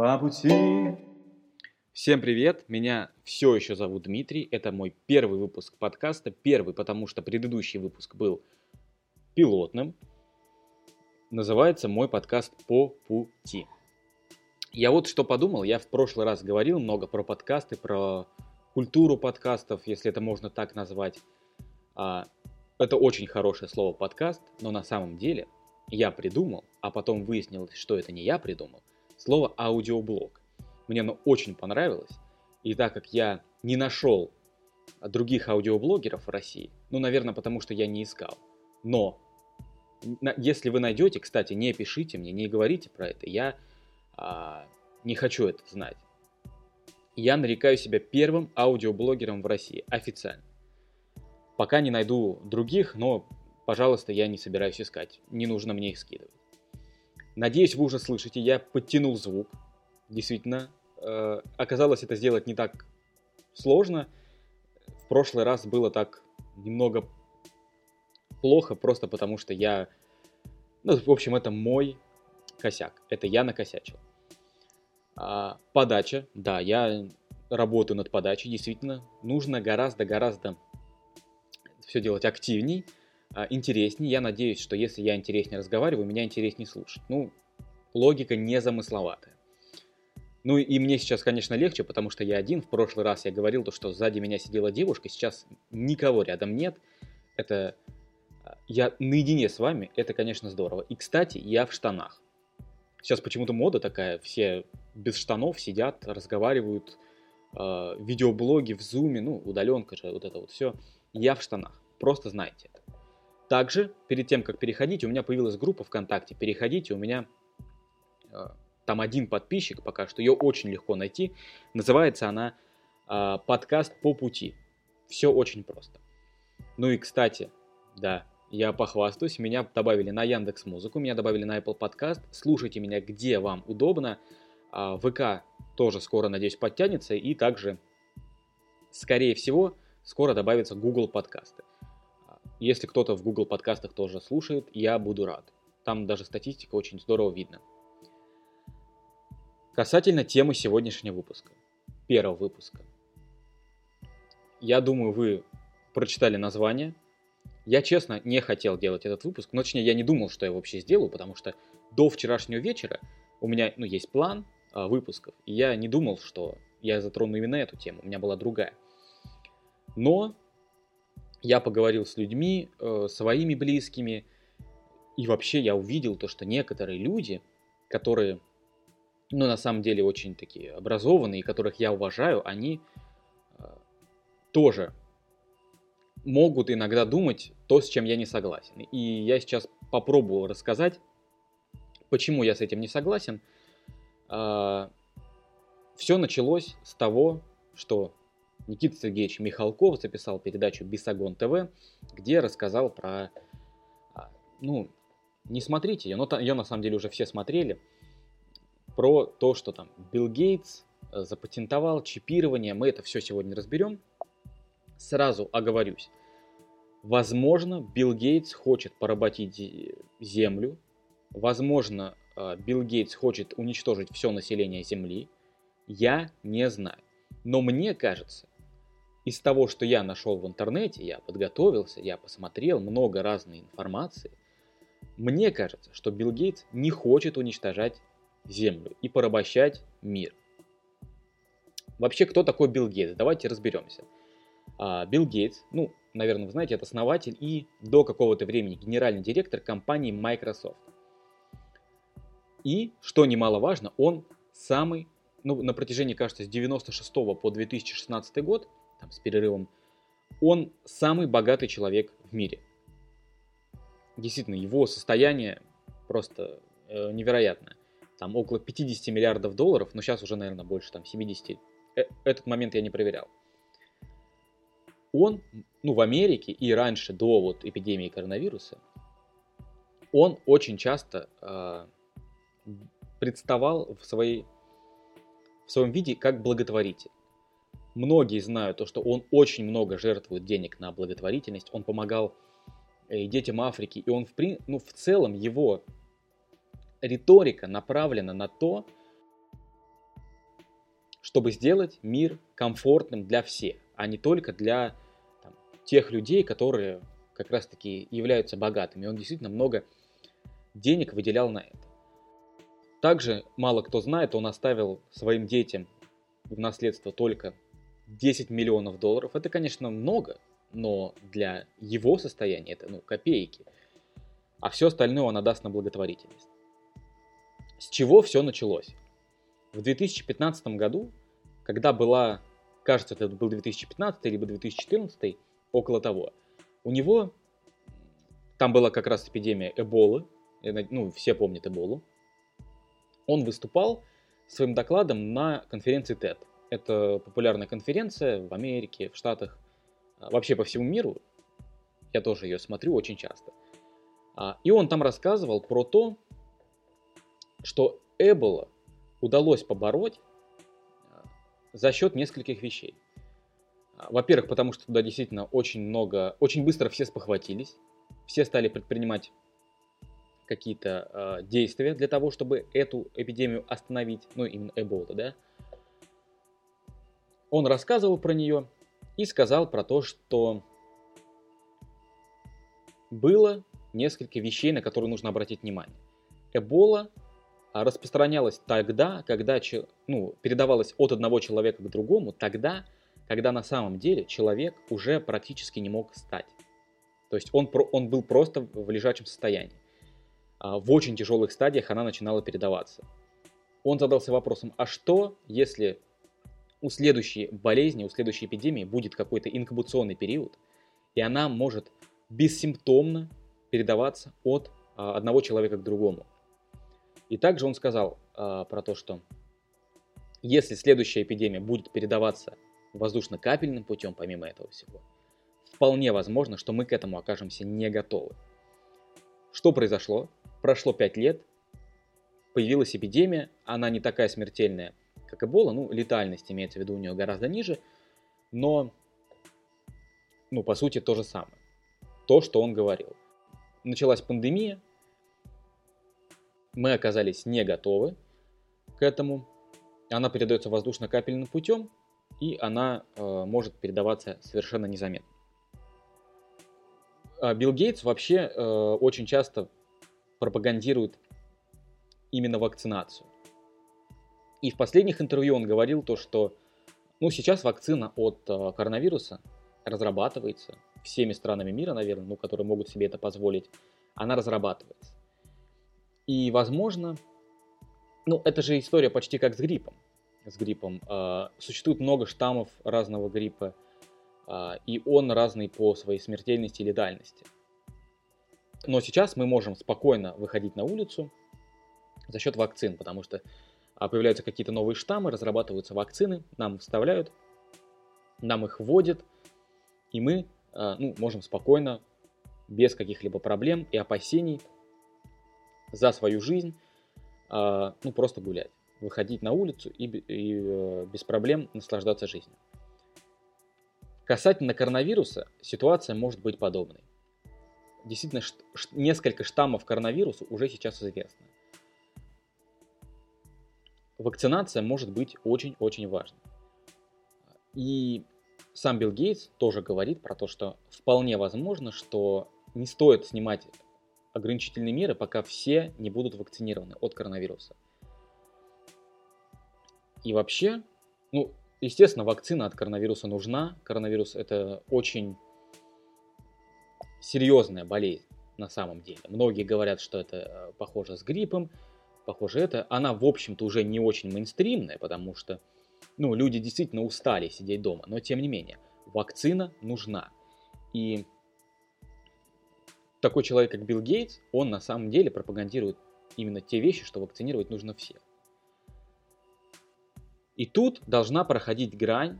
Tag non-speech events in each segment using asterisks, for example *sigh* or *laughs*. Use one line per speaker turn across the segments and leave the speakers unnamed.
по пути.
Всем привет, меня все еще зовут Дмитрий, это мой первый выпуск подкаста, первый, потому что предыдущий выпуск был пилотным. Называется мой подкаст «По пути». Я вот что подумал, я в прошлый раз говорил много про подкасты, про культуру подкастов, если это можно так назвать. А, это очень хорошее слово подкаст, но на самом деле я придумал, а потом выяснилось, что это не я придумал, слово аудиоблог. Мне оно очень понравилось, и так как я не нашел других аудиоблогеров в России, ну, наверное, потому что я не искал, но если вы найдете, кстати, не пишите мне, не говорите про это, я а, не хочу это знать. Я нарекаю себя первым аудиоблогером в России, официально. Пока не найду других, но, пожалуйста, я не собираюсь искать. Не нужно мне их скидывать. Надеюсь, вы уже слышите, я подтянул звук. Действительно, э, оказалось это сделать не так сложно. В прошлый раз было так немного плохо, просто потому что я... Ну, в общем, это мой косяк. Это я накосячил. А, подача. Да, я работаю над подачей, действительно. Нужно гораздо-гораздо все делать активней, интереснее. Я надеюсь, что если я интереснее разговариваю, меня интереснее слушать. Ну, логика незамысловатая. Ну и мне сейчас, конечно, легче, потому что я один. В прошлый раз я говорил, то, что сзади меня сидела девушка, сейчас никого рядом нет. Это а, я наедине с вами, это, конечно, здорово. И, кстати, я в штанах. Сейчас почему-то мода такая, все без штанов сидят, разговаривают, э, видеоблоги в зуме, ну, удаленка же, вот это вот все. Я в штанах. Просто знайте это. Также, перед тем, как переходить, у меня появилась группа ВКонтакте. Переходите, у меня э, там один подписчик пока что, ее очень легко найти. Называется она э, «Подкаст по пути». Все очень просто. Ну и, кстати, да, я похвастаюсь, меня добавили на Яндекс Музыку, меня добавили на Apple Podcast. Слушайте меня, где вам удобно. А, ВК тоже скоро, надеюсь, подтянется. И также, скорее всего, скоро добавится Google подкасты. Если кто-то в Google подкастах тоже слушает, я буду рад. Там даже статистика очень здорово видно. Касательно темы сегодняшнего выпуска, первого выпуска. Я думаю, вы прочитали название. Я, честно, не хотел делать этот выпуск, но точнее, я не думал, что я вообще сделаю, потому что до вчерашнего вечера у меня ну, есть план а, выпусков, и я не думал, что я затрону именно эту тему, у меня была другая. Но я поговорил с людьми, э, своими близкими, и вообще я увидел то, что некоторые люди, которые, ну, на самом деле очень такие образованные, которых я уважаю, они э, тоже могут иногда думать то, с чем я не согласен. И я сейчас попробую рассказать, почему я с этим не согласен. Э, все началось с того, что Никита Сергеевич Михалков записал передачу «Бесогон ТВ», где рассказал про... А, ну, не смотрите ее, но ее на самом деле уже все смотрели. Про то, что там Билл Гейтс э, запатентовал чипирование. Мы это все сегодня разберем. Сразу оговорюсь. Возможно, Билл Гейтс хочет поработить Землю. Возможно, э, Билл Гейтс хочет уничтожить все население Земли. Я не знаю. Но мне кажется, из того, что я нашел в интернете, я подготовился, я посмотрел много разной информации, мне кажется, что Билл Гейтс не хочет уничтожать Землю и порабощать мир. Вообще, кто такой Билл Гейтс? Давайте разберемся. А, Билл Гейтс, ну, наверное, вы знаете, это основатель и до какого-то времени генеральный директор компании Microsoft. И, что немаловажно, он самый, ну, на протяжении, кажется, с 96 по 2016 год – там, с перерывом, он самый богатый человек в мире. Действительно, его состояние просто э, невероятное. Там около 50 миллиардов долларов, но сейчас уже, наверное, больше там 70. Э, этот момент я не проверял. Он, ну, в Америке и раньше, до вот эпидемии коронавируса, он очень часто э, представал в, своей, в своем виде как благотворитель. Многие знают то, что он очень много жертвует денег на благотворительность. Он помогал э, детям Африки. И он, в, ну, в целом, его риторика направлена на то, чтобы сделать мир комфортным для всех, а не только для там, тех людей, которые как раз-таки являются богатыми. Он действительно много денег выделял на это. Также мало кто знает, он оставил своим детям в наследство только 10 миллионов долларов. Это, конечно, много, но для его состояния это ну, копейки. А все остальное он отдаст на благотворительность. С чего все началось? В 2015 году, когда была, кажется, это был 2015 либо 2014, около того, у него, там была как раз эпидемия Эболы, ну, все помнят Эболу, он выступал своим докладом на конференции TED. Это популярная конференция в Америке, в Штатах, а, вообще по всему миру. Я тоже ее смотрю очень часто. А, и он там рассказывал про то, что Эбола удалось побороть а, за счет нескольких вещей. Во-первых, потому что туда действительно очень много, очень быстро все спохватились, все стали предпринимать какие-то э, действия для того, чтобы эту эпидемию остановить, ну именно Эбола, да. Он рассказывал про нее и сказал про то, что было несколько вещей, на которые нужно обратить внимание. Эбола распространялась тогда, когда ну, передавалась от одного человека к другому, тогда, когда на самом деле человек уже практически не мог встать. То есть он, он был просто в лежачем состоянии. А, в очень тяжелых стадиях она начинала передаваться. Он задался вопросом, а что, если у следующей болезни, у следующей эпидемии будет какой-то инкубационный период, и она может бессимптомно передаваться от а, одного человека к другому. И также он сказал а, про то, что если следующая эпидемия будет передаваться воздушно-капельным путем, помимо этого всего, вполне возможно, что мы к этому окажемся не готовы. Что произошло? Прошло 5 лет, появилась эпидемия, она не такая смертельная, как Эбола, ну, летальность имеется в виду у нее гораздо ниже, но, ну, по сути, то же самое. То, что он говорил. Началась пандемия, мы оказались не готовы к этому. Она передается воздушно-капельным путем, и она э, может передаваться совершенно незаметно. А Билл Гейтс вообще э, очень часто пропагандирует именно вакцинацию. И в последних интервью он говорил то, что ну, сейчас вакцина от э, коронавируса разрабатывается всеми странами мира, наверное, ну, которые могут себе это позволить. Она разрабатывается. И, возможно, ну, это же история почти как с гриппом. С гриппом. Э, существует много штаммов разного гриппа, э, и он разный по своей смертельности и летальности. Но сейчас мы можем спокойно выходить на улицу за счет вакцин, потому что а, появляются какие-то новые штаммы, разрабатываются вакцины, нам вставляют, нам их вводят, и мы а, ну, можем спокойно, без каких-либо проблем и опасений за свою жизнь, а, ну, просто гулять, выходить на улицу и, и э, без проблем наслаждаться жизнью. Касательно коронавируса, ситуация может быть подобной действительно несколько штаммов коронавируса уже сейчас известно. Вакцинация может быть очень-очень важной. И сам Билл Гейтс тоже говорит про то, что вполне возможно, что не стоит снимать ограничительные меры, пока все не будут вакцинированы от коронавируса. И вообще, ну, естественно, вакцина от коронавируса нужна. Коронавирус это очень серьезная болезнь на самом деле. Многие говорят, что это э, похоже с гриппом, похоже это. Она, в общем-то, уже не очень мейнстримная, потому что ну, люди действительно устали сидеть дома. Но, тем не менее, вакцина нужна. И такой человек, как Билл Гейтс, он на самом деле пропагандирует именно те вещи, что вакцинировать нужно всех. И тут должна проходить грань,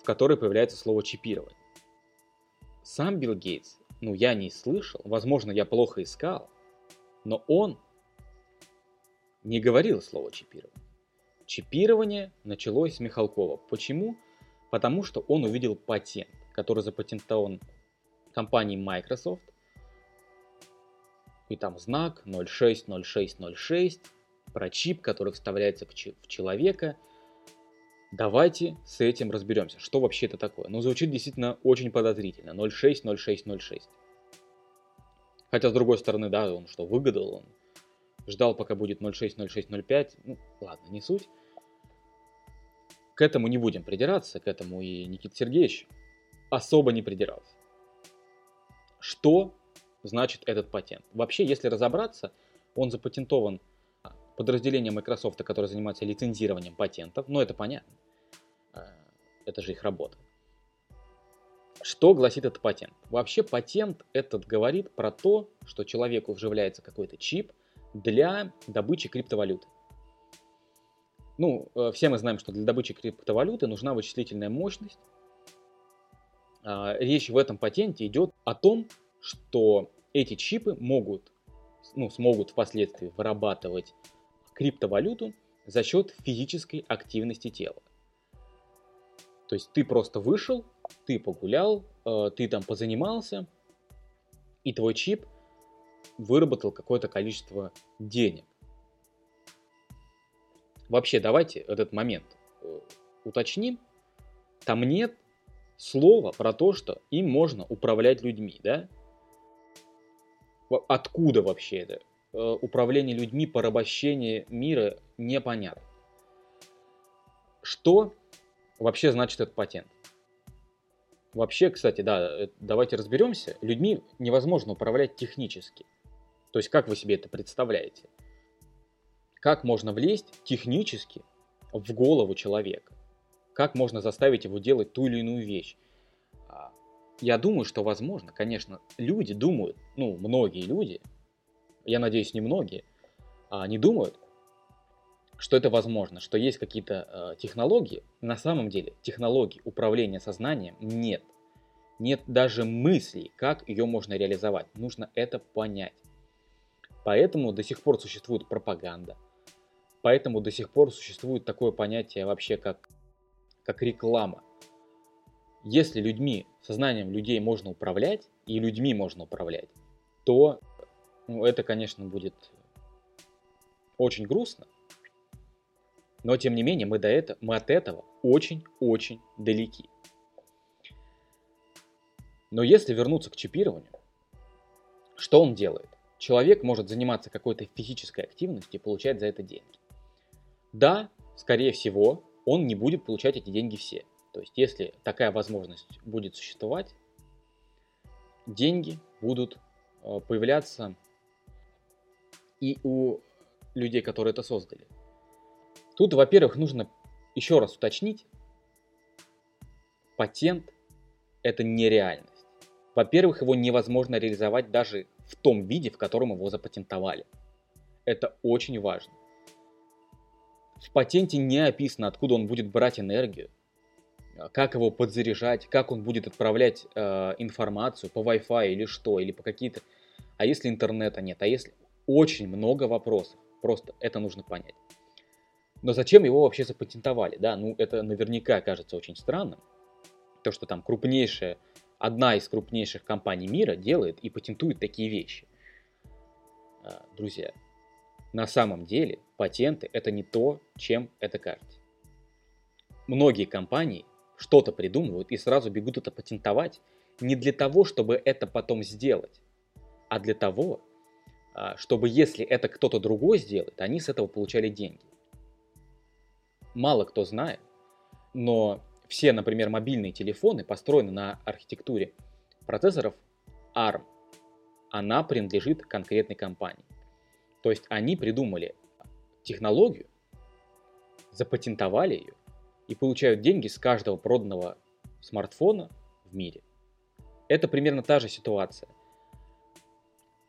в которой появляется слово чипирование. Сам Билл Гейтс ну, я не слышал, возможно, я плохо искал, но он не говорил слово чипирование. Чипирование началось с Михалкова. Почему? Потому что он увидел патент, который запатентован компанией Microsoft. И там знак 060606 про чип, который вставляется в человека. Давайте с этим разберемся, что вообще это такое. Ну, звучит действительно очень подозрительно. 0,6, 0,6, 0,6. Хотя, с другой стороны, да, он что, выгадал, он ждал, пока будет 0,6, 0,6, 0,5. Ну, ладно, не суть. К этому не будем придираться, к этому и Никита Сергеевич особо не придирался. Что значит этот патент? Вообще, если разобраться, он запатентован подразделением Microsoft, которое занимается лицензированием патентов, но это понятно. А, это же их работа. Что гласит этот патент? Вообще патент этот говорит про то, что человеку вживляется какой-то чип для добычи криптовалюты. Ну, э, все мы знаем, что для добычи криптовалюты нужна вычислительная мощность. А, речь в этом патенте идет о том, что эти чипы могут, ну, смогут впоследствии вырабатывать криптовалюту за счет физической активности тела. То есть ты просто вышел, ты погулял, э, ты там позанимался, и твой чип выработал какое-то количество денег. Вообще, давайте этот момент э, уточним. Там нет слова про то, что им можно управлять людьми, да? Откуда вообще это? Э, управление людьми, порабощение мира непонятно. Что вообще значит этот патент? Вообще, кстати, да, э, давайте разберемся. Людьми невозможно управлять технически. То есть, как вы себе это представляете? Как можно влезть технически в голову человека? Как можно заставить его делать ту или иную вещь? А, я думаю, что возможно, конечно, люди думают, ну, многие люди, я надеюсь, не многие, а они думают, что это возможно, что есть какие-то э, технологии. На самом деле технологий управления сознанием нет. Нет даже мыслей, как ее можно реализовать. Нужно это понять. Поэтому до сих пор существует пропаганда, Поэтому до сих пор существует такое понятие вообще как, как реклама. Если людьми, сознанием людей можно управлять, и людьми можно управлять, то ну, это, конечно, будет очень грустно. Но, тем не менее, мы, до этого, мы от этого очень-очень далеки. Но если вернуться к чипированию, что он делает? Человек может заниматься какой-то физической активностью и получать за это деньги. Да, скорее всего, он не будет получать эти деньги все. То есть, если такая возможность будет существовать, деньги будут э, появляться и у людей, которые это создали. Тут, во-первых, нужно еще раз уточнить, патент – это нереальность. Во-первых, его невозможно реализовать даже в том виде, в котором его запатентовали. Это очень важно. В патенте не описано, откуда он будет брать энергию, как его подзаряжать, как он будет отправлять э, информацию по Wi-Fi или что, или по какие-то... А если интернета нет, а если... Очень много вопросов, просто это нужно понять. Но зачем его вообще запатентовали? Да, ну это наверняка кажется очень странным. То, что там крупнейшая, одна из крупнейших компаний мира делает и патентует такие вещи. А, друзья, на самом деле патенты это не то, чем это кажется. Многие компании что-то придумывают и сразу бегут это патентовать не для того, чтобы это потом сделать, а для того, а, чтобы если это кто-то другой сделает, они с этого получали деньги. Мало кто знает, но все, например, мобильные телефоны построены на архитектуре процессоров ARM. Она принадлежит конкретной компании. То есть они придумали технологию, запатентовали ее и получают деньги с каждого проданного смартфона в мире. Это примерно та же ситуация.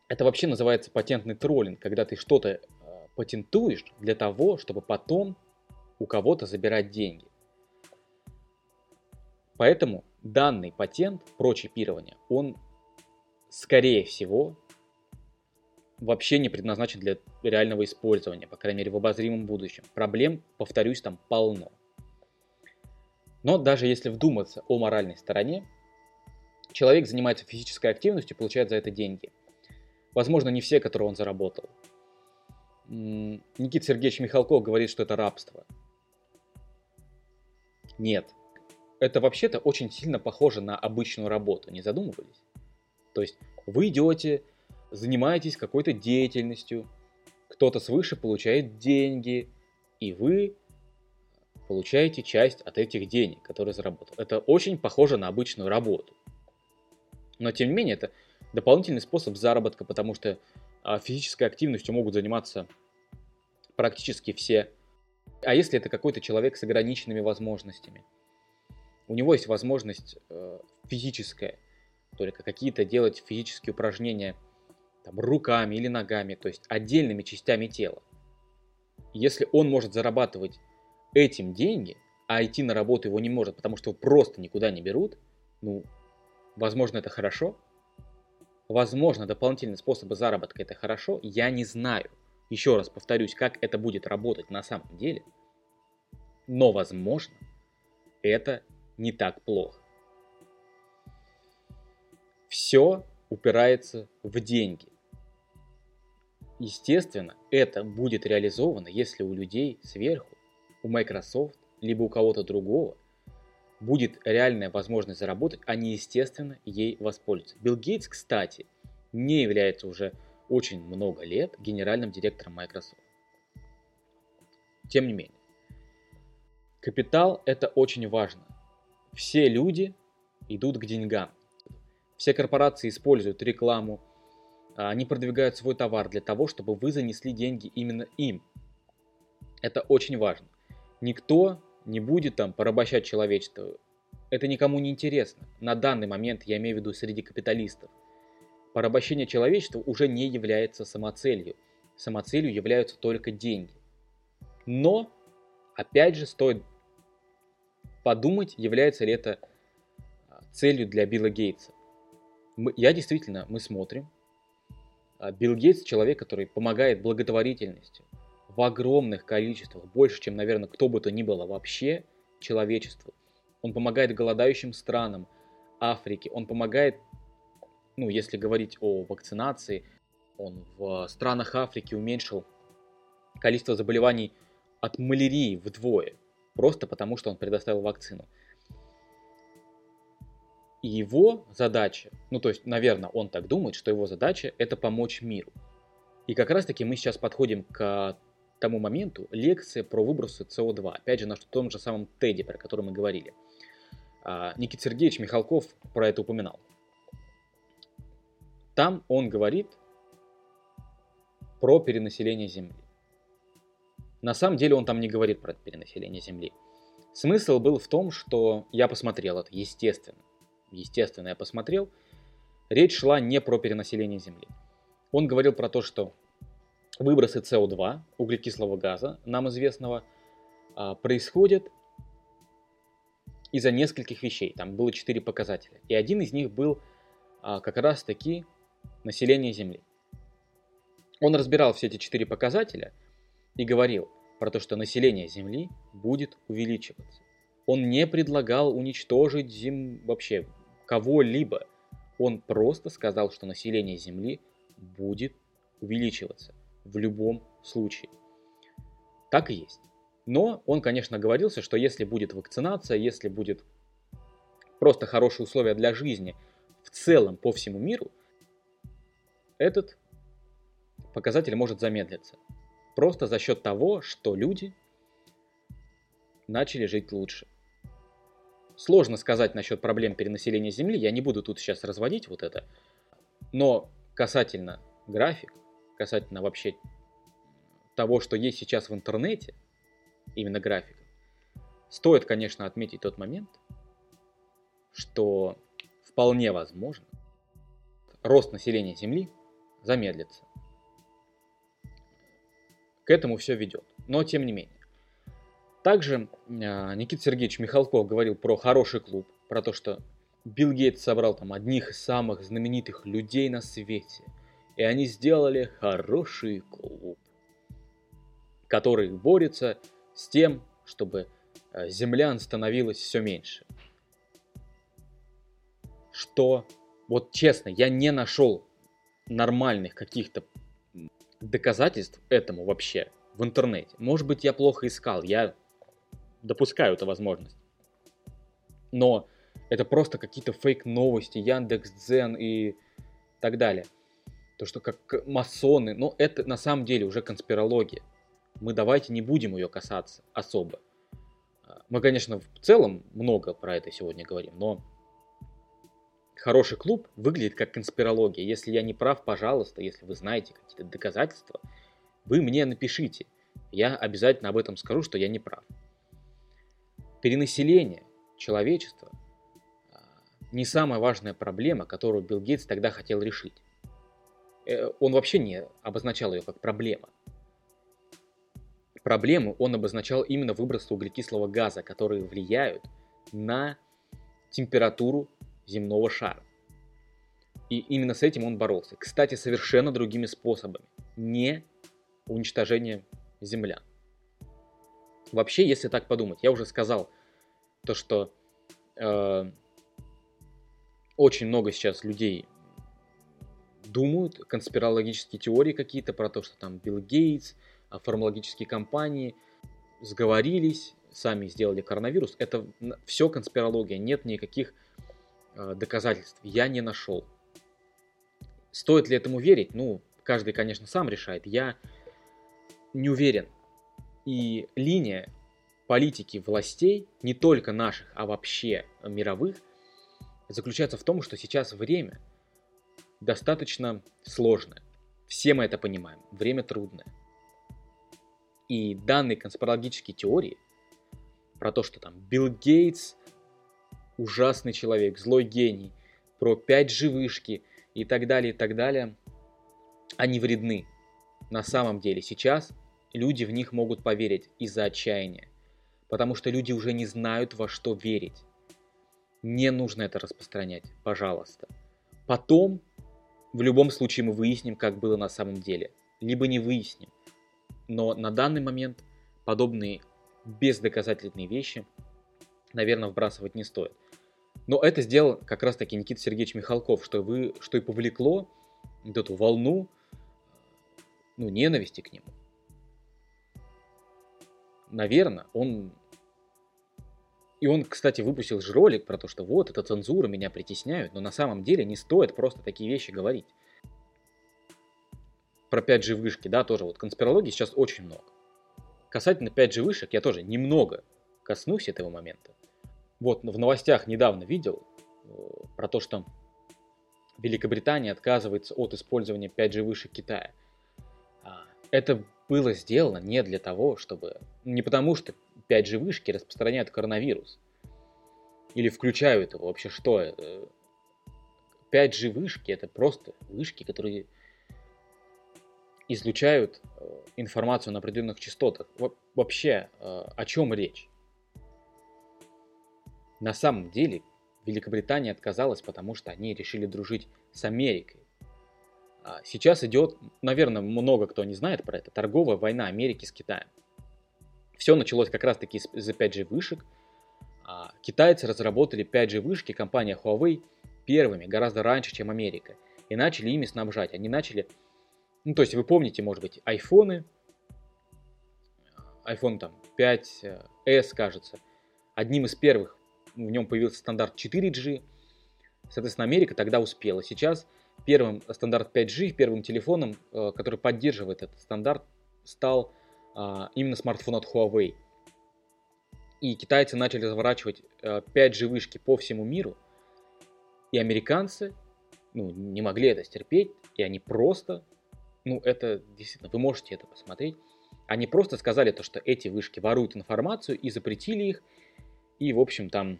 Это вообще называется патентный троллинг, когда ты что-то э, патентуешь для того, чтобы потом у кого-то забирать деньги. Поэтому данный патент про чипирование, он скорее всего вообще не предназначен для реального использования, по крайней мере в обозримом будущем. Проблем, повторюсь, там полно. Но даже если вдуматься о моральной стороне, человек занимается физической активностью, получает за это деньги. Возможно, не все, которые он заработал. Никита Сергеевич Михалков говорит, что это рабство. Нет. Это вообще-то очень сильно похоже на обычную работу, не задумывались? То есть вы идете, занимаетесь какой-то деятельностью, кто-то свыше получает деньги, и вы получаете часть от этих денег, которые заработал. Это очень похоже на обычную работу. Но тем не менее, это дополнительный способ заработка, потому что а, физической активностью могут заниматься практически все. А если это какой-то человек с ограниченными возможностями? У него есть возможность э, физическая, только какие-то делать физические упражнения там, руками или ногами, то есть отдельными частями тела. Если он может зарабатывать этим деньги, а идти на работу его не может, потому что его просто никуда не берут, ну, возможно, это хорошо. Возможно, дополнительные способы заработка это хорошо, я не знаю. Еще раз повторюсь, как это будет работать на самом деле. Но, возможно, это не так плохо. Все упирается в деньги. Естественно, это будет реализовано, если у людей сверху у Microsoft, либо у кого-то другого, будет реальная возможность заработать, они, естественно, ей воспользуются. Билл Гейтс, кстати, не является уже очень много лет генеральным директором Microsoft. Тем не менее, капитал это очень важно. Все люди идут к деньгам. Все корпорации используют рекламу, а, они продвигают свой товар для того, чтобы вы занесли деньги именно им. Это очень важно. Никто не будет там порабощать человечество. Это никому не интересно. На данный момент, я имею в виду среди капиталистов. Порабощение человечества уже не является самоцелью. Самоцелью являются только деньги. Но, опять же, стоит подумать, является ли это а, целью для Билла Гейтса. Мы, я действительно, мы смотрим. А, Билл Гейтс человек, который помогает благотворительностью, в огромных количествах, больше, чем, наверное, кто бы то ни было вообще человечеству. Он помогает голодающим странам Африки, он помогает, ну, если говорить о вакцинации, он в странах Африки уменьшил количество заболеваний от малярии вдвое, просто потому что он предоставил вакцину. И его задача, ну то есть, наверное, он так думает, что его задача это помочь миру. И как раз таки мы сейчас подходим к тому моменту лекция про выбросы СО2. Опять же, на том же самом ТЭДе, про который мы говорили. А, Никита Сергеевич Михалков про это упоминал. Там он говорит про перенаселение Земли. На самом деле он там не говорит про перенаселение Земли. Смысл был в том, что я посмотрел это, естественно. Естественно, я посмотрел. Речь шла не про перенаселение Земли. Он говорил про то, что выбросы СО2, углекислого газа, нам известного, а, происходят из-за нескольких вещей. Там было четыре показателя. И один из них был а, как раз таки население Земли. Он разбирал все эти четыре показателя и говорил про то, что население Земли будет увеличиваться. Он не предлагал уничтожить зем... вообще кого-либо. Он просто сказал, что население Земли будет увеличиваться в любом случае. Так и есть. Но он, конечно, говорился, что если будет вакцинация, если будет просто хорошие условия для жизни в целом по всему миру, этот показатель может замедлиться. Просто за счет того, что люди начали жить лучше. Сложно сказать насчет проблем перенаселения Земли, я не буду тут сейчас разводить вот это. Но касательно график, касательно вообще того, что есть сейчас в интернете, именно графика, стоит, конечно, отметить тот момент, что вполне возможно рост населения Земли замедлится. К этому все ведет. Но тем не менее. Также а, Никита Сергеевич Михалков говорил про хороший клуб, про то, что Билл Гейтс собрал там одних из самых знаменитых людей на свете – и они сделали хороший клуб, который борется с тем, чтобы э, землян становилось все меньше. Что, вот честно, я не нашел нормальных каких-то доказательств этому вообще в интернете. Может быть, я плохо искал, я допускаю эту возможность. Но это просто какие-то фейк-новости, Яндекс, Дзен и так далее. То, что как масоны, но это на самом деле уже конспирология. Мы давайте не будем ее касаться особо. Мы, конечно, в целом много про это сегодня говорим, но хороший клуб выглядит как конспирология. Если я не прав, пожалуйста, если вы знаете какие-то доказательства, вы мне напишите. Я обязательно об этом скажу, что я не прав. Перенаселение человечества а, не самая важная проблема, которую Билл Гейтс тогда хотел решить. Э, он вообще не обозначал ее как проблема. Проблему он обозначал именно выбросы углекислого газа, которые влияют на температуру земного шара. И именно с этим он боролся. Кстати, совершенно другими способами. Не уничтожение землян. Вообще, если так подумать, я уже сказал то, что э, очень много сейчас людей думают, конспирологические теории какие-то про то, что там Билл Гейтс, а, фармакологические компании сговорились, сами сделали коронавирус. Это все конспирология, нет никаких доказательств. Я не нашел. Стоит ли этому верить? Ну, каждый, конечно, сам решает. Я не уверен. И линия политики властей, не только наших, а вообще мировых, заключается в том, что сейчас время достаточно сложное. Все мы это понимаем. Время трудное. И данные конспирологические теории про то, что там Билл Гейтс ужасный человек, злой гений, про 5G вышки и так далее, и так далее, они вредны. На самом деле сейчас люди в них могут поверить из-за отчаяния, потому что люди уже не знают во что верить. Не нужно это распространять, пожалуйста. Потом, в любом случае, мы выясним, как было на самом деле. Либо не выясним. Но на данный момент подобные бездоказательные вещи, наверное, вбрасывать не стоит. Но это сделал как раз таки Никита Сергеевич Михалков, что, вы, что и повлекло вот эту волну ну, ненависти к нему. Наверное, он... И он, кстати, выпустил же ролик про то, что вот, это цензура, меня притесняют, но на самом деле не стоит просто такие вещи говорить про 5G вышки, да, тоже вот конспирологии сейчас очень много. Касательно 5G вышек я тоже немного коснусь этого момента. Вот в новостях недавно видел э, про то, что Великобритания отказывается от использования 5G вышек Китая. А, это было сделано не для того, чтобы... Не потому, что 5G вышки распространяют коронавирус. Или включают его. Вообще что? 5G э, вышки это просто вышки, которые излучают э, информацию на определенных частотах. Вообще, э, о чем речь? На самом деле, Великобритания отказалась, потому что они решили дружить с Америкой. А сейчас идет, наверное, много кто не знает про это, торговая война Америки с Китаем. Все началось как раз-таки из-за 5G вышек. А китайцы разработали 5G вышки, компания Huawei, первыми, гораздо раньше, чем Америка. И начали ими снабжать. Они начали ну, то есть вы помните, может быть, айфоны, iPhone там 5s, э, кажется, одним из первых в нем появился стандарт 4G, соответственно, Америка тогда успела. Сейчас первым стандарт 5G, первым телефоном, э, который поддерживает этот стандарт, стал а, именно смартфон от Huawei. И китайцы начали разворачивать 5G э, вышки по всему миру, и американцы ну, не могли это стерпеть, и они просто ну, это действительно, вы можете это посмотреть. Они просто сказали то, что эти вышки воруют информацию и запретили их. И, в общем, там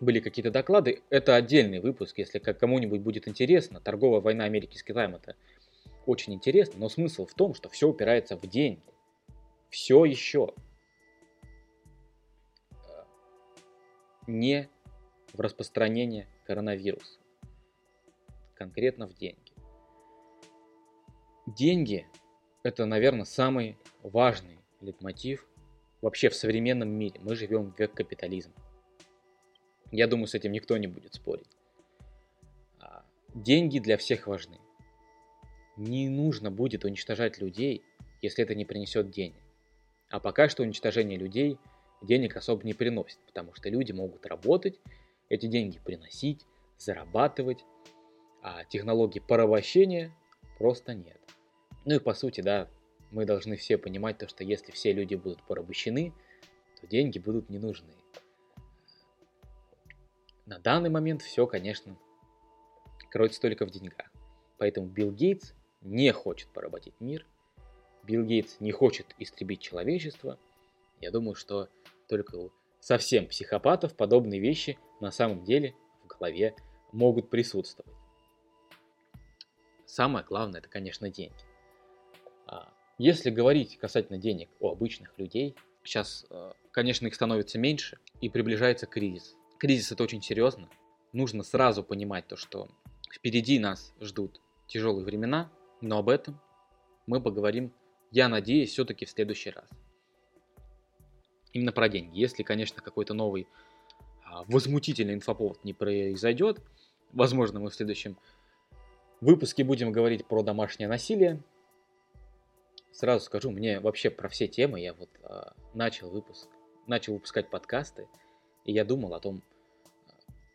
были какие-то доклады. Это отдельный выпуск, если кому-нибудь будет интересно. Торговая война Америки с Китаем это очень интересно, но смысл в том, что все упирается в деньги. Все еще не в распространение коронавируса. Конкретно в деньги. Деньги – это, наверное, самый важный лейтмотив вообще в современном мире. Мы живем в век капитализма. Я думаю, с этим никто не будет спорить. А, деньги для всех важны. Не нужно будет уничтожать людей, если это не принесет денег. А пока что уничтожение людей денег особо не приносит, потому что люди могут работать, эти деньги приносить, зарабатывать, а технологии порабощения просто нет. Ну и по сути, да, мы должны все понимать то, что если все люди будут порабощены, то деньги будут не нужны. На данный момент все, конечно, кроется только в деньгах. Поэтому Билл Гейтс не хочет поработить мир, Билл Гейтс не хочет истребить человечество. Я думаю, что только у совсем психопатов подобные вещи на самом деле в голове могут присутствовать. Самое главное это, конечно, деньги. Если говорить касательно денег у обычных людей, сейчас, э, конечно, их становится меньше и приближается кризис. Кризис это очень серьезно. Нужно сразу понимать то, что впереди нас ждут тяжелые времена, но об этом мы поговорим, я надеюсь, все-таки в следующий раз. Именно про деньги. Если, конечно, какой-то новый а, возмутительный инфоповод не произойдет, возможно, мы в следующем выпуске будем говорить про домашнее насилие. Сразу скажу, мне вообще про все темы я вот а, начал выпуск, начал выпускать подкасты, и я думал о том,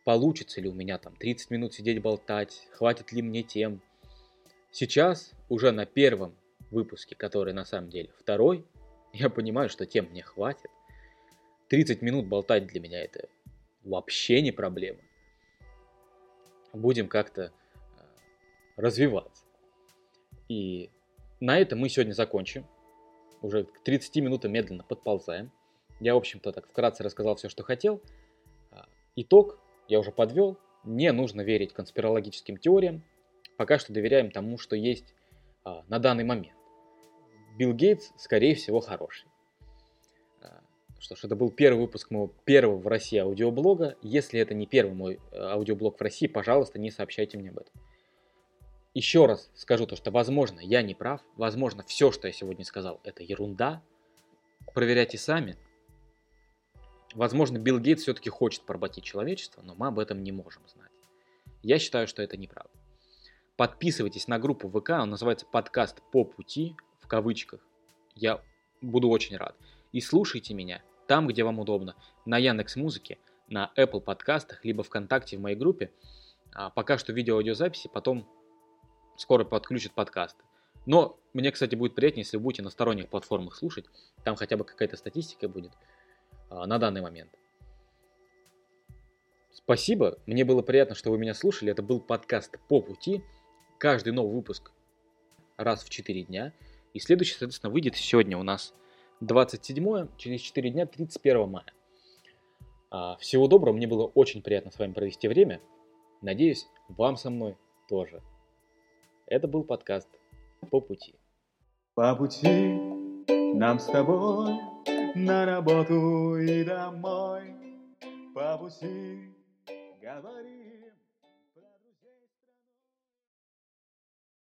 получится ли у меня там 30 минут сидеть болтать, хватит ли мне тем. Сейчас, уже на первом выпуске, который на самом деле второй, *laughs* я понимаю, что тем мне хватит. 30 минут болтать для меня это вообще не проблема. Будем как-то э, развиваться. И на этом мы сегодня закончим. Уже к 30 минутам медленно подползаем. Я, в общем-то, так вкратце рассказал все, что хотел. А, итог я уже подвел. Не нужно верить конспирологическим теориям. Пока что доверяем тому, что есть а, на данный момент. Билл Гейтс, скорее всего, хороший. А, что ж, это был первый выпуск моего первого в России аудиоблога. Если это не первый мой э, аудиоблог в России, пожалуйста, не сообщайте мне об этом. Еще раз скажу то, что, возможно, я не прав. Возможно, все, что я сегодня сказал, это ерунда. Проверяйте сами. Возможно, Билл Гейтс все-таки хочет поработить человечество, но мы об этом не можем знать. Я считаю, что это неправда. Подписывайтесь на группу ВК, он называется «Подкаст по пути», в кавычках. Я буду очень рад. И слушайте меня там, где вам удобно, на Яндекс Музыке, на Apple подкастах, либо ВКонтакте в моей группе. А пока что видео-аудиозаписи, потом скоро подключат подкасты. Но мне, кстати, будет приятнее, если вы будете на сторонних платформах слушать. Там хотя бы какая-то статистика будет. А, на данный момент. Спасибо, мне было приятно, что вы меня слушали. Это был подкаст «По пути». Каждый новый выпуск раз в 4 дня. И следующий, соответственно, выйдет сегодня у нас 27 через 4 дня, 31 мая. А, всего доброго, мне было очень приятно с вами провести время. Надеюсь, вам со мной тоже. Это был подкаст «По пути».
По пути нам с тобой на работу и домой по пути говори.